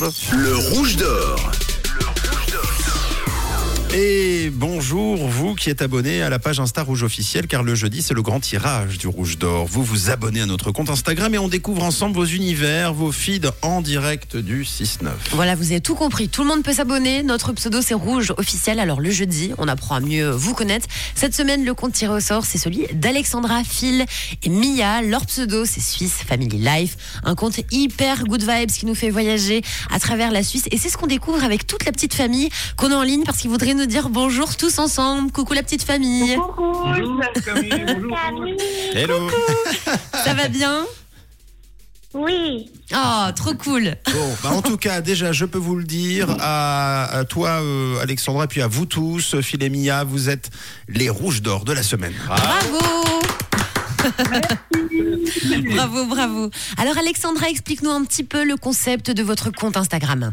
Le rouge d'or. Et bonjour, vous qui êtes abonné à la page Insta Rouge officielle, car le jeudi, c'est le grand tirage du Rouge d'Or. Vous vous abonnez à notre compte Instagram et on découvre ensemble vos univers, vos feeds en direct du 6-9. Voilà, vous avez tout compris. Tout le monde peut s'abonner. Notre pseudo, c'est Rouge officiel. Alors, le jeudi, on apprend à mieux vous connaître. Cette semaine, le compte tiré au sort, c'est celui d'Alexandra, Phil et Mia. Leur pseudo, c'est Suisse Family Life. Un compte hyper good vibes qui nous fait voyager à travers la Suisse. Et c'est ce qu'on découvre avec toute la petite famille qu'on a en ligne parce qu'ils voudraient nous dire bonjour tous ensemble. Coucou la petite famille. Bonjour Camille, bonjour. Hello Ça va bien Oui, Oh, trop cool. Bon, bah en tout cas, déjà, je peux vous le dire, à, à toi, euh, Alexandra, puis à vous tous, Phil et Mia, vous êtes les rouges d'or de la semaine. Bravo Bravo, bravo. Alors Alexandra, explique-nous un petit peu le concept de votre compte Instagram.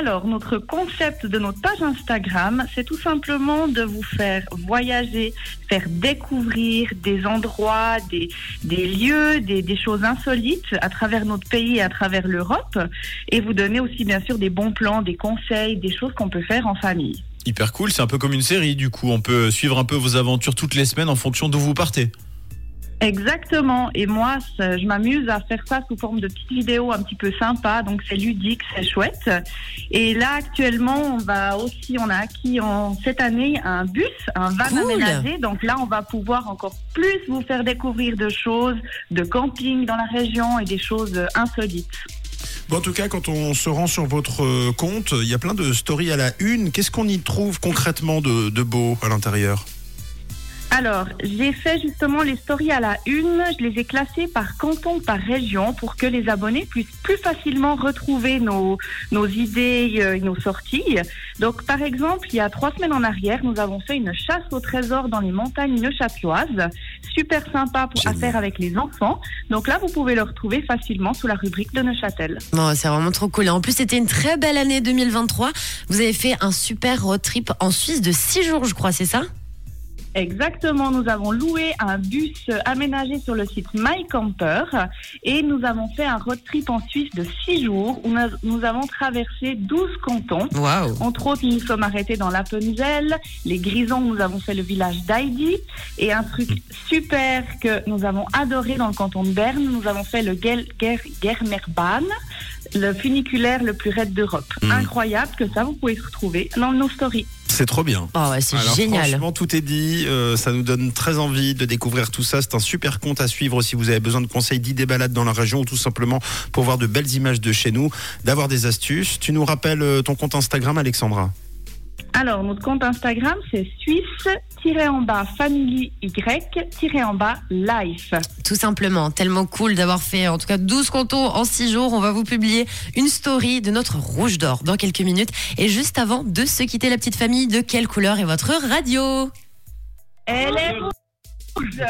Alors, notre concept de notre page Instagram, c'est tout simplement de vous faire voyager, faire découvrir des endroits, des, des lieux, des, des choses insolites à travers notre pays et à travers l'Europe, et vous donner aussi bien sûr des bons plans, des conseils, des choses qu'on peut faire en famille. Hyper cool, c'est un peu comme une série du coup. On peut suivre un peu vos aventures toutes les semaines en fonction d'où vous partez. Exactement. Et moi, je m'amuse à faire ça sous forme de petites vidéos un petit peu sympas. Donc c'est ludique, c'est chouette. Et là actuellement, on va aussi, on a acquis en cette année un bus, un van Cool. aménagé. Donc là, on va pouvoir encore plus vous faire découvrir de choses, de camping dans la région et des choses insolites. Bon, en tout cas, quand on se rend sur votre euh, compte, il y a plein de stories à la une. Qu'est-ce qu'on y trouve concrètement de, de beau à l'intérieur? Alors, j'ai fait justement les stories à la une. Je les ai classées par canton, par région, pour que les abonnés puissent plus facilement retrouver nos, nos idées euh, et nos sorties. Donc, par exemple, il y a trois semaines en arrière, nous avons fait une chasse au trésor dans les montagnes neuchâteloises. Super sympa pour, à faire avec les enfants. Donc là, vous pouvez le retrouver facilement sous la rubrique de Neuchâtel. Bon, c'est vraiment trop cool. Et en plus, c'était une très belle année 2023. Vous avez fait un super road trip en Suisse de 6 jours, je crois, c'est ça? Exactement, nous avons loué un bus aménagé sur le site My Camper et nous avons fait un road trip en Suisse de six jours où nous- avons traversé 12 cantons. Waouh Entre autres, nous nous sommes arrêtés dans l'Appenzell, les Grisons, nous avons fait le village d'Heidi et un truc super que nous avons adoré dans le canton de Berne, nous avons fait le Gel- Ger- Germerbahn, le funiculaire le plus raide d'Europe. Mm. Incroyable que ça, vous pouvez retrouver dans nos stories. C'est trop bien. Oh, ouais, c'est Alors, génial. Franchement, tout est dit. euh, ça nous donne très envie de découvrir tout ça. C'est un super compte à suivre si vous avez besoin de conseils, d'idées balades dans la région ou tout simplement pour voir de belles images de chez nous, d'avoir des astuces. Tu nous rappelles euh, ton compte Instagram, Alexandra? Alors, notre compte Instagram, c'est suisse-en-bas family y-en-bas life. Tout simplement, tellement cool d'avoir fait en tout cas 12 cantons en 6 jours. On va vous publier une story de notre rouge d'or dans quelques minutes. Et juste avant de se quitter, la petite famille, de quelle couleur est votre radio? Elle est rouge